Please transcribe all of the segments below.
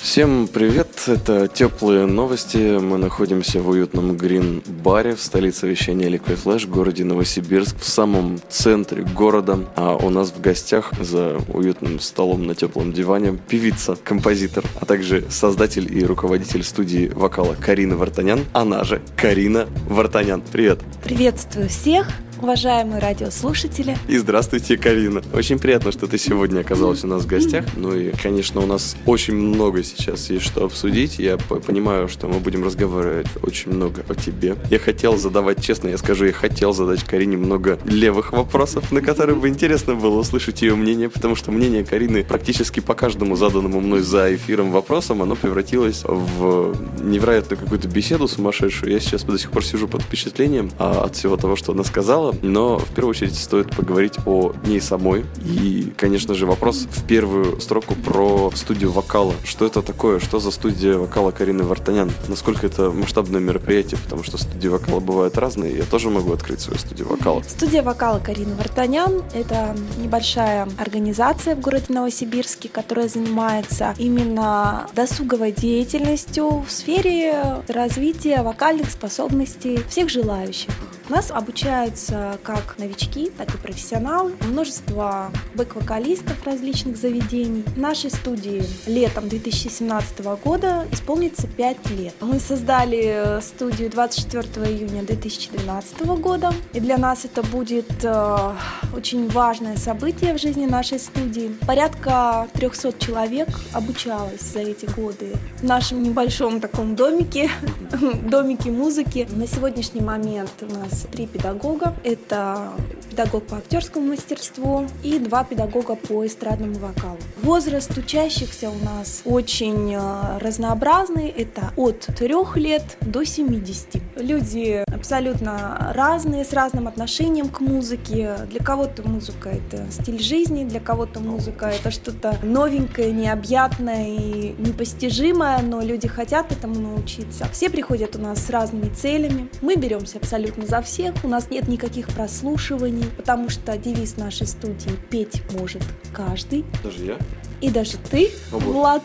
Всем привет, это теплые новости. Мы находимся в уютном грин-баре в столице вещания Liquid Flash, в городе Новосибирск, в самом центре города. А у нас в гостях за уютным столом на теплом диване певица, композитор, а также создатель и руководитель студии вокала Карина Вартанян, она же Карина Вартанян. Привет! Приветствую всех! Уважаемые радиослушатели. И здравствуйте, Карина. Очень приятно, что ты сегодня оказалась у нас в гостях. Ну и, конечно, у нас очень много сейчас есть что обсудить. Я понимаю, что мы будем разговаривать очень много о тебе. Я хотел задавать, честно, я скажу, я хотел задать Карине много левых вопросов, на которые бы интересно было услышать ее мнение, потому что мнение Карины практически по каждому заданному мной за эфиром вопросам, оно превратилось в невероятную какую-то беседу сумасшедшую. Я сейчас до сих пор сижу под впечатлением а, от всего того, что она сказала но в первую очередь стоит поговорить о ней самой. И, конечно же, вопрос в первую строку про студию вокала. Что это такое? Что за студия вокала Карины Вартанян? Насколько это масштабное мероприятие? Потому что студии вокала бывают разные. Я тоже могу открыть свою студию вокала. Студия вокала Карины Вартанян – это небольшая организация в городе Новосибирске, которая занимается именно досуговой деятельностью в сфере развития вокальных способностей всех желающих. У нас обучаются как новички, так и профессионалы, множество бэк-вокалистов различных заведений. Нашей студии летом 2017 года исполнится 5 лет. Мы создали студию 24 июня 2012 года, и для нас это будет э, очень важное событие в жизни нашей студии. Порядка 300 человек обучалось за эти годы в нашем небольшом таком домике, домике музыки. На сегодняшний момент у нас три педагога. Это педагог по актерскому мастерству и два педагога по эстрадному вокалу. Возраст учащихся у нас очень э, разнообразный. Это от трех лет до 70. Люди абсолютно разные, с разным отношением к музыке. Для кого-то музыка — это стиль жизни, для кого-то музыка — это что-то новенькое, необъятное и непостижимое, но люди хотят этому научиться. Все приходят у нас с разными целями. Мы беремся абсолютно за всех, у нас нет никаких прослушиваний, потому что девиз нашей студии «Петь может каждый». Даже я? И даже ты, О, Влад.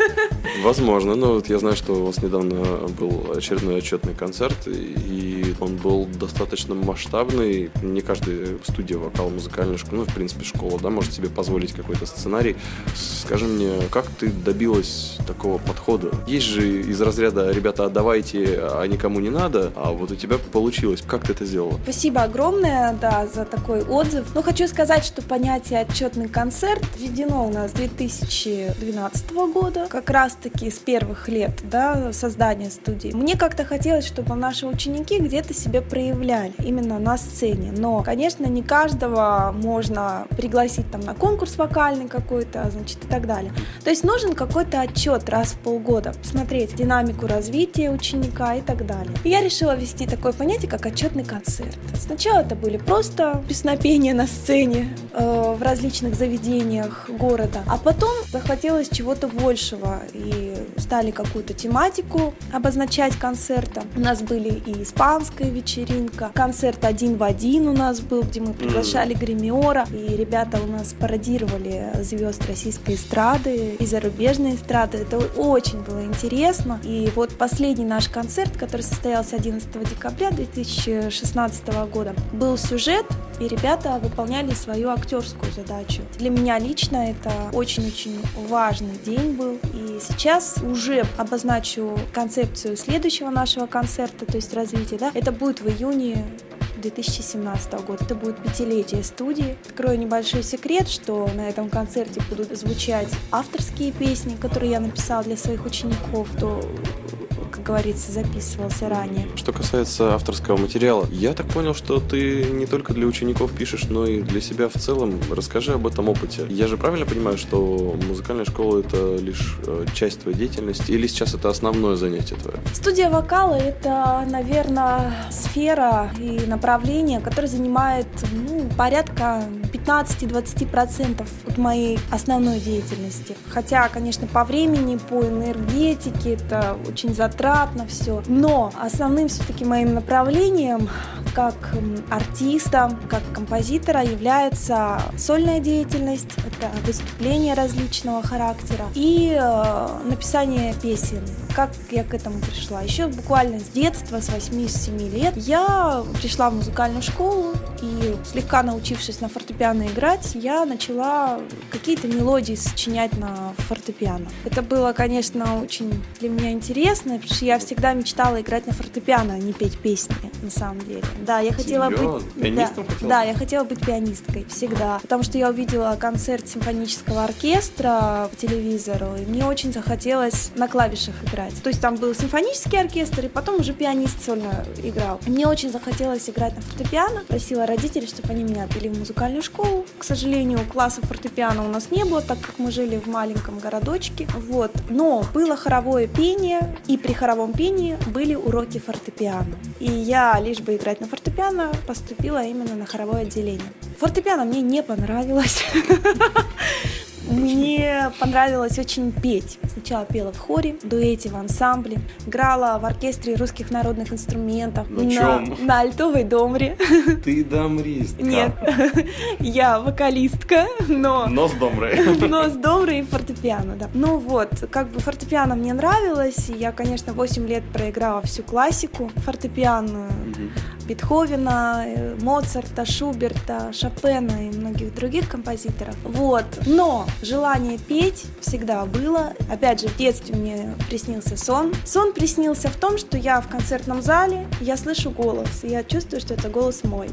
Возможно, но вот я знаю, что у вас недавно был очередной отчетный концерт, и он был достаточно масштабный. Не каждая студия вокал музыкальная школа, ну, в принципе, школа, да, может себе позволить какой-то сценарий. Скажи мне, как ты добилась такого подхода? Есть же из разряда «ребята, отдавайте, а никому не надо», а вот у тебя получилось. Как ты это сделала? Спасибо огромное, да, за такой отзыв. Но хочу сказать, что понятие «отчетный концерт» введено у нас 2012 года, как раз-таки с первых лет да, создания студии. Мне как-то хотелось, чтобы наши ученики где-то себя проявляли именно на сцене. Но, конечно, не каждого можно пригласить там на конкурс вокальный какой-то, значит, и так далее. То есть нужен какой-то отчет раз в полгода, посмотреть динамику развития ученика и так далее. И я решила ввести такое понятие, как отчетный концерт. Сначала это были просто песнопения на сцене э, в различных заведениях города, а потом захотелось чего-то большего и стали какую-то тематику обозначать концерта. У нас были и испанская вечеринка, концерт один в один у нас был, где мы приглашали гримиора, и ребята у нас пародировали звезд российской эстрады и зарубежной эстрады. Это очень было интересно. И вот последний наш концерт, который состоялся 11 декабря 2016 года, был сюжет, и ребята выполняли свою актерскую задачу. Для меня лично это очень-очень важный день был. И сейчас уже обозначу концепцию следующего нашего концерта, то есть развития. Да? Это будет в июне 2017 года. Это будет пятилетие студии. Открою небольшой секрет, что на этом концерте будут звучать авторские песни, которые я написала для своих учеников. То как говорится, записывался ранее. Что касается авторского материала, я так понял, что ты не только для учеников пишешь, но и для себя в целом. Расскажи об этом опыте. Я же правильно понимаю, что музыкальная школа это лишь э, часть твоей деятельности, или сейчас это основное занятие твое? Студия вокала это, наверное, сфера и направление, которое занимает ну, порядка 15-20% от моей основной деятельности. Хотя, конечно, по времени, по энергетике это очень затратно все. Но основным все-таки моим направлением как артиста, как композитора является сольная деятельность, это выступления различного характера и э, написание песен. Как я к этому пришла? Еще буквально с детства, с 8-7 лет, я пришла в музыкальную школу и слегка научившись на фортепиано играть, я начала какие-то мелодии сочинять на фортепиано. Это было, конечно, очень для меня интересно, потому что я всегда мечтала играть на фортепиано, а не петь песни, на самом деле. Да, я хотела Серьезно? быть... Пианистом да, хотела да, я хотела быть пианисткой всегда, потому что я увидела концерт симфонического оркестра по телевизору, и мне очень захотелось на клавишах играть. То есть там был симфонический оркестр, и потом уже пианист сольно играл. Мне очень захотелось играть на фортепиано, просила родителей, чтобы они меня отвели в музыкальную школу. К сожалению, класса фортепиано у нас не было, так как мы жили в маленьком городочке. Вот. Но было хоровое пение, и при хоровом пении были уроки фортепиано. И я, лишь бы играть на фортепиано, поступила именно на хоровое отделение. Фортепиано мне не понравилось. Мне понравилось очень петь. Сначала пела в хоре, в дуэте, в ансамбле. Играла в оркестре русских народных инструментов. На чём? На альтовой домре. Ты дамристка. Нет, я вокалистка, но... Но с домрой. Но с домрой и фортепиано, да. Ну вот, как бы фортепиано мне нравилось, я, конечно, 8 лет проиграла всю классику фортепиано, Бетховена, э, Моцарта, Шуберта, Шопена и многих других композиторов. Вот. Но желание петь всегда было. Опять же, в детстве мне приснился сон. Сон приснился в том, что я в концертном зале, я слышу голос, и я чувствую, что это голос мой.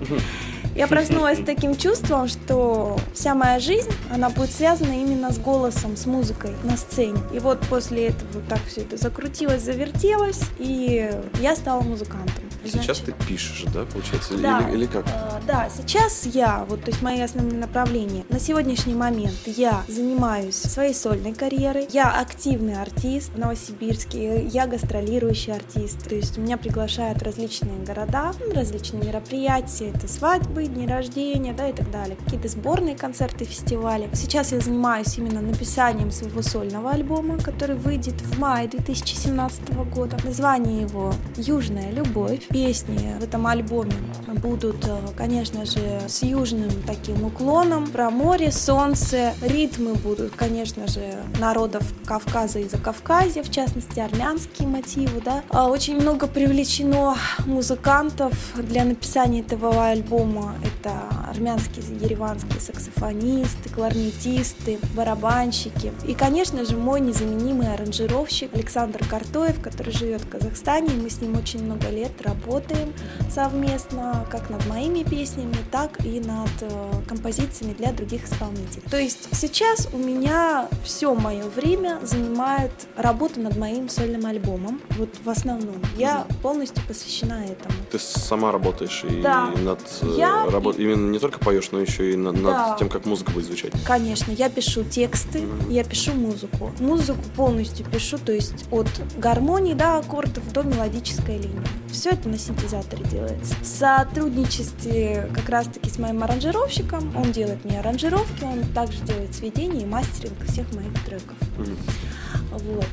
Я проснулась с таким чувством, что вся моя жизнь, она будет связана именно с голосом, с музыкой на сцене. И вот после этого так все это закрутилось, завертелось, и я стала музыкантом. Сейчас ты пишешь, да, получается? Или- Да. Или, или как? Э, Да, сейчас я, вот, то есть мои основные направления. На сегодняшний момент я занимаюсь своей сольной карьерой. Я активный артист в Новосибирске, я гастролирующий артист. То есть меня приглашают различные города, ну, различные мероприятия. Это свадьбы, дни рождения, да, и так далее. Какие-то сборные концерты, фестивали. Сейчас я занимаюсь именно написанием своего сольного альбома, который выйдет в мае 2017 года. Название его «Южная любовь». Песни в этом альбоме будут, э, конечно же, с южным таким уклоном, про море, солнце. Ритмы будут, конечно же, народов Кавказа и Закавказья, в частности, армянские мотивы, да. А Очень много привлечено музыкантов для написания этого альбома. Это армянские, ереванские саксофонисты, кларнетисты, барабанщики. И, конечно же, мой незаменимый аранжировщик Александр Картоев, который живет в Казахстане. и Мы с ним очень много лет работаем совместно, как над моими песнями, так и над э, композициями для других исполнителей. То есть сейчас у меня все мое время занимает работа над моим сольным альбомом. Вот в основном. Я полностью посвящена этому. Ты сама работаешь и Да. над э, Я- работ- именно не только поешь, но еще и на- над, Да. тем, как музыка будет звучать. Конечно, я пишу тексты, я пишу музыку. Музыку полностью пишу, то есть от гармонии до аккордов до мелодической линии. Все это на синтезаторе делается. В сотрудничестве как раз-таки с моим аранжировщиком, он делает мне аранжировки, он также делает сведения и мастеринг всех моих треков. Вот.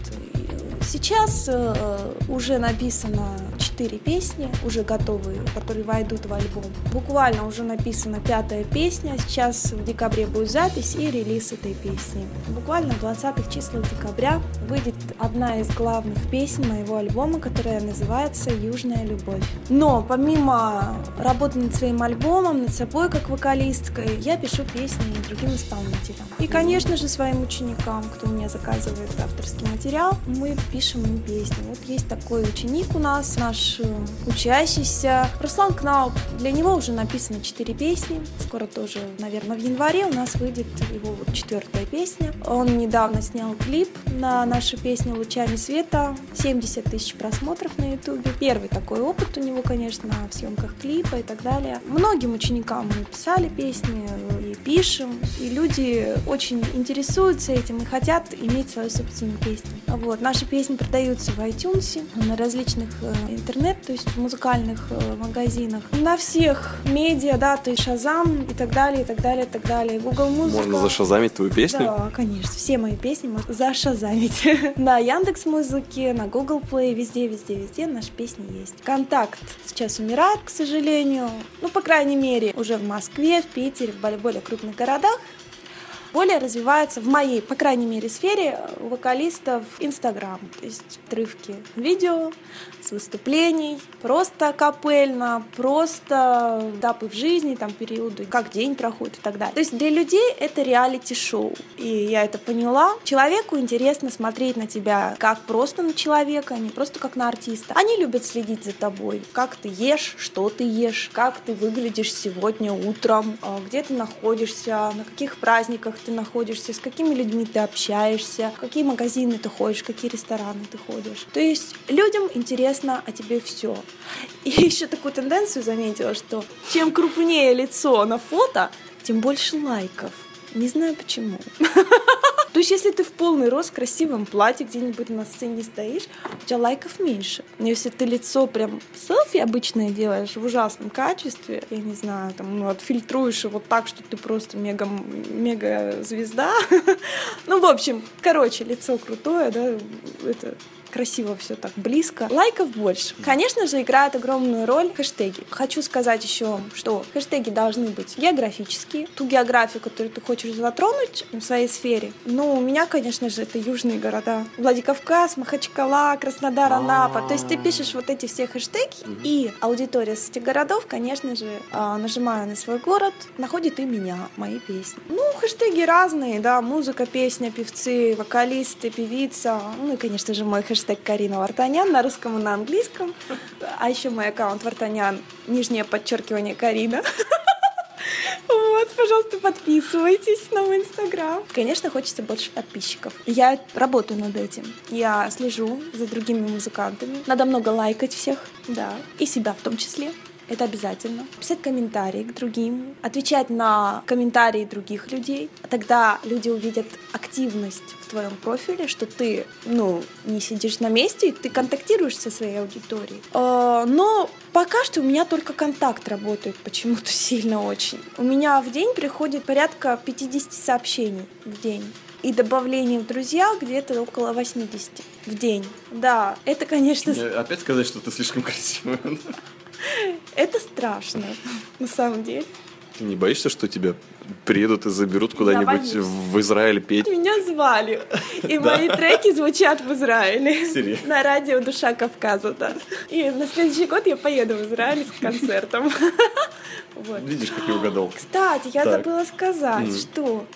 Сейчас э, уже написано 4 песни, уже готовые, которые войдут в альбом. Буквально уже написана пятая песня. Сейчас в декабре будет запись и релиз этой песни. Буквально в 20 числах декабря выйдет одна из главных песен моего альбома, которая называется «Южная любовь». Но помимо работы над своим альбомом, над собой как вокалисткой, я пишу песни и другим исполнителям. И, конечно же, своим ученикам, кто у меня заказывает авторский материал, мы пишем им песни. Вот есть такой ученик у нас, наш э, учащийся, Руслан Кнауп. Для него уже написано 4 песни. Скоро тоже, наверное, в январе у нас выйдет его четвертая песня. Он недавно снял клип на нашу песню «Лучами света». 70 тысяч просмотров на ютубе. Первый такой опыт у него, конечно, в съемках клипа и так далее. Многим ученикам мы писали песни и пишем. И люди очень интересуются этим и хотят иметь свою собственную песню. Вот. Наши песни продаются в iTunes, на различных э, интернет, то есть в музыкальных э, магазинах. На всех медиа, да, то есть Шазам и так далее, и так далее, и так далее. Google Музыка. Можно зашазамить твою песню? Да, конечно. Все мои песни можно зашазамить. на Яндекс Музыке, на Google Play, везде, везде, везде наши песни есть. Контакт сейчас умирает, к сожалению. Ну, по крайней мере, уже в Москве, в Питере, в более, более крупных городах более развивается в моей, по крайней мере, сфере вокалистов Инстаграм. То есть отрывки видео с выступлений, просто капельно, просто этапы в жизни, там периоды, как день проходит и так далее. То есть для людей это реалити-шоу. И я это поняла. Человеку интересно смотреть на тебя как просто на человека, а не просто как на артиста. Они любят следить за тобой, как ты ешь, что ты ешь, как ты выглядишь сегодня утром, а, где ты находишься, на каких праздниках ты находишься, с какими людьми ты общаешься, какие магазины ты ходишь, какие рестораны ты ходишь. То есть людям интересно о тебе все. И еще такую тенденцию заметила, что чем крупнее лицо на фото, тем больше лайков. Не знаю почему. То есть, если ты в полный рост в красивом платье где-нибудь на сцене стоишь, у тебя лайков меньше. Но если ты лицо прям селфи обычное делаешь в ужасном качестве, я не знаю, там, ну, отфильтруешь его так, что ты просто мега, мега звезда. ну, в общем, короче, лицо крутое, да, это красиво все так близко. Лайков больше. Конечно же, играют огромную роль хэштеги. Хочу сказать еще, что хэштеги должны быть географические. Ту географию, которую ты хочешь затронуть в своей сфере. Ну, у меня, конечно же, это южные города. Владикавказ, Махачкала, Краснодар, Анапа. То есть ты пишешь вот эти все хэштеги, и аудитория с этих городов, конечно же, а, нажимая на свой город, находит и меня, мои песни. Ну, хэштеги разные, да, музыка, песня, певцы, вокалисты, певица. Ну и, конечно же, мой хэштег хэштег Карина Вартанян на русском и на английском. А еще мой аккаунт Вартанян, нижнее подчеркивание Карина. Вот, пожалуйста, подписывайтесь на мой инстаграм. Конечно, хочется больше подписчиков. Я работаю над этим. Я слежу за другими музыкантами. Надо много лайкать всех, да, и себя в том числе. Это обязательно. Писать комментарии к другим, отвечать на комментарии других людей. Тогда люди увидят активность в твоем профиле, что ты, ну, не сидишь на месте, ты контактируешь со своей аудиторией. А, но пока что у меня только контакт работает почему-то сильно очень. У меня в день приходит порядка 50 сообщений в день и добавление в друзья где-то около 80 в день. Да, это, конечно... Мне опять сказать, что ты слишком красивая. Это страшно, на самом деле. Ты не боишься, что тебя приедут и заберут куда-нибудь в Израиль петь? Меня звали. И мои треки звучат в Израиле. На радио «Душа Кавказа», да. И на следующий год я поеду в Израиль с концертом. Видишь, как я угадал. Кстати, я забыла сказать, что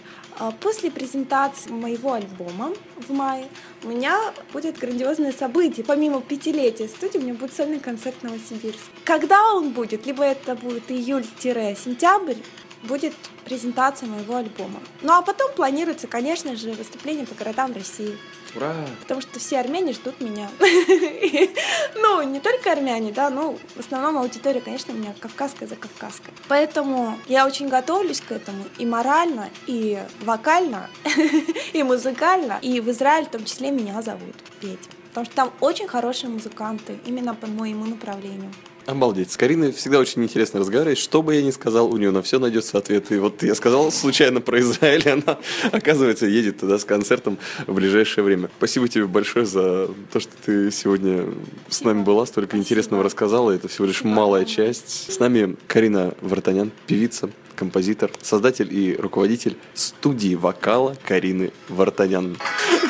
после презентации моего альбома в мае у меня будет грандиозное событие. Помимо пятилетия студии, у меня будет сольный концерт в. Когда он будет? Либо это будет июль-сентябрь, будет презентация моего альбома. Ну а потом планируется, конечно же, выступление по городам России. Ура! Потому что все армяне ждут меня. Ну, не только армяне, да, ну, в основном аудитория, конечно, у меня кавказская за кавказская. Поэтому я очень готовлюсь к этому и морально, и вокально, и музыкально, и в Израиль в том числе меня зовут петь. Потому что там очень хорошие музыканты, именно по моему направлению. Обалдеть. С Кариной всегда очень интересно разговаривать. Что бы я ни сказал, у нее на все найдется ответ. И вот я сказал случайно про Израиль, она, оказывается, едет туда с концертом в ближайшее время. Спасибо тебе большое за то, что ты сегодня с нами была, столько интересного рассказала. Это всего лишь малая часть. С нами Карина Вартанян, певица, композитор, создатель и руководитель студии вокала Карины Вартанян.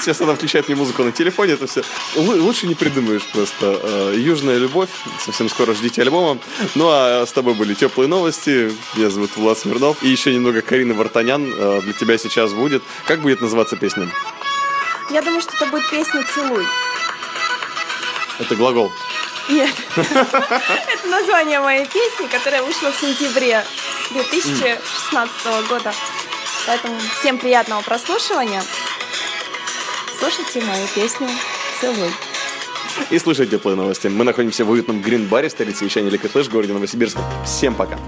Сейчас она включает мне музыку на телефоне, это все лучше не придумаешь просто. Э, Южная любовь, совсем скоро ждите альбома. Ну а с тобой были теплые новости. Меня зовут Влад Смирнов. И еще немного Карины Вартанян э, для тебя сейчас будет. Как будет называться песня? Я думаю, что это будет песня «Целуй». Это глагол. Нет. Это название моей песни, которая вышла в сентябре 2016 года. Поэтому всем приятного прослушивания. Слушайте мою песню «Целуй». И слушайте теплые новости. Мы находимся в уютном грин-баре в столице вещания Лика Флэш, городе Новосибирска. Всем пока.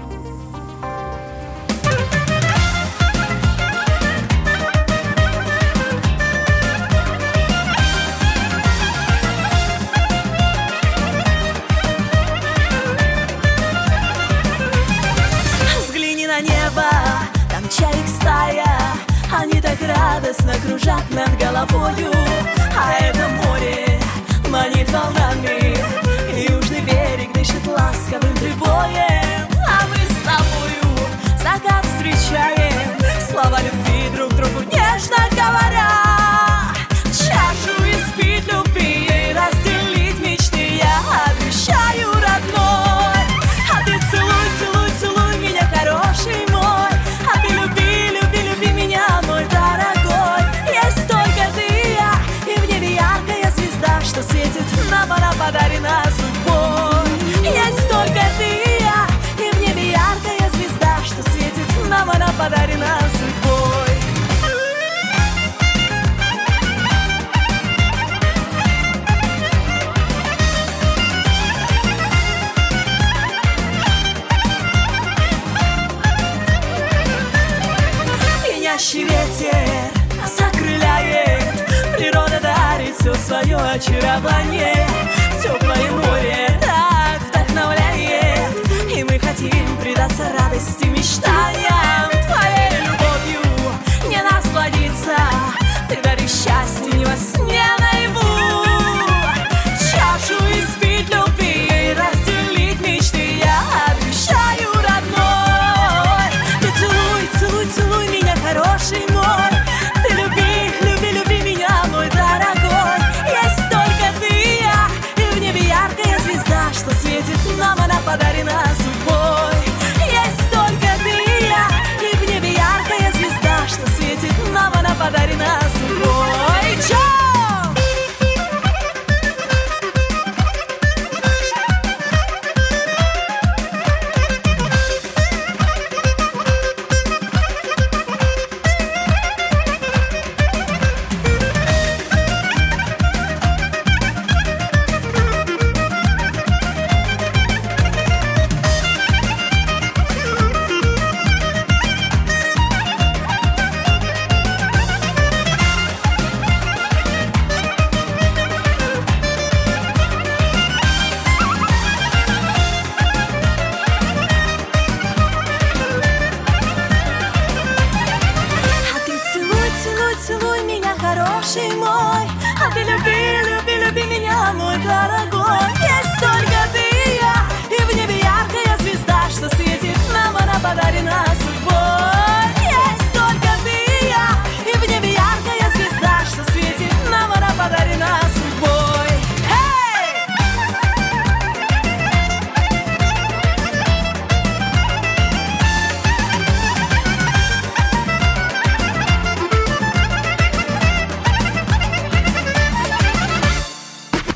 Очарование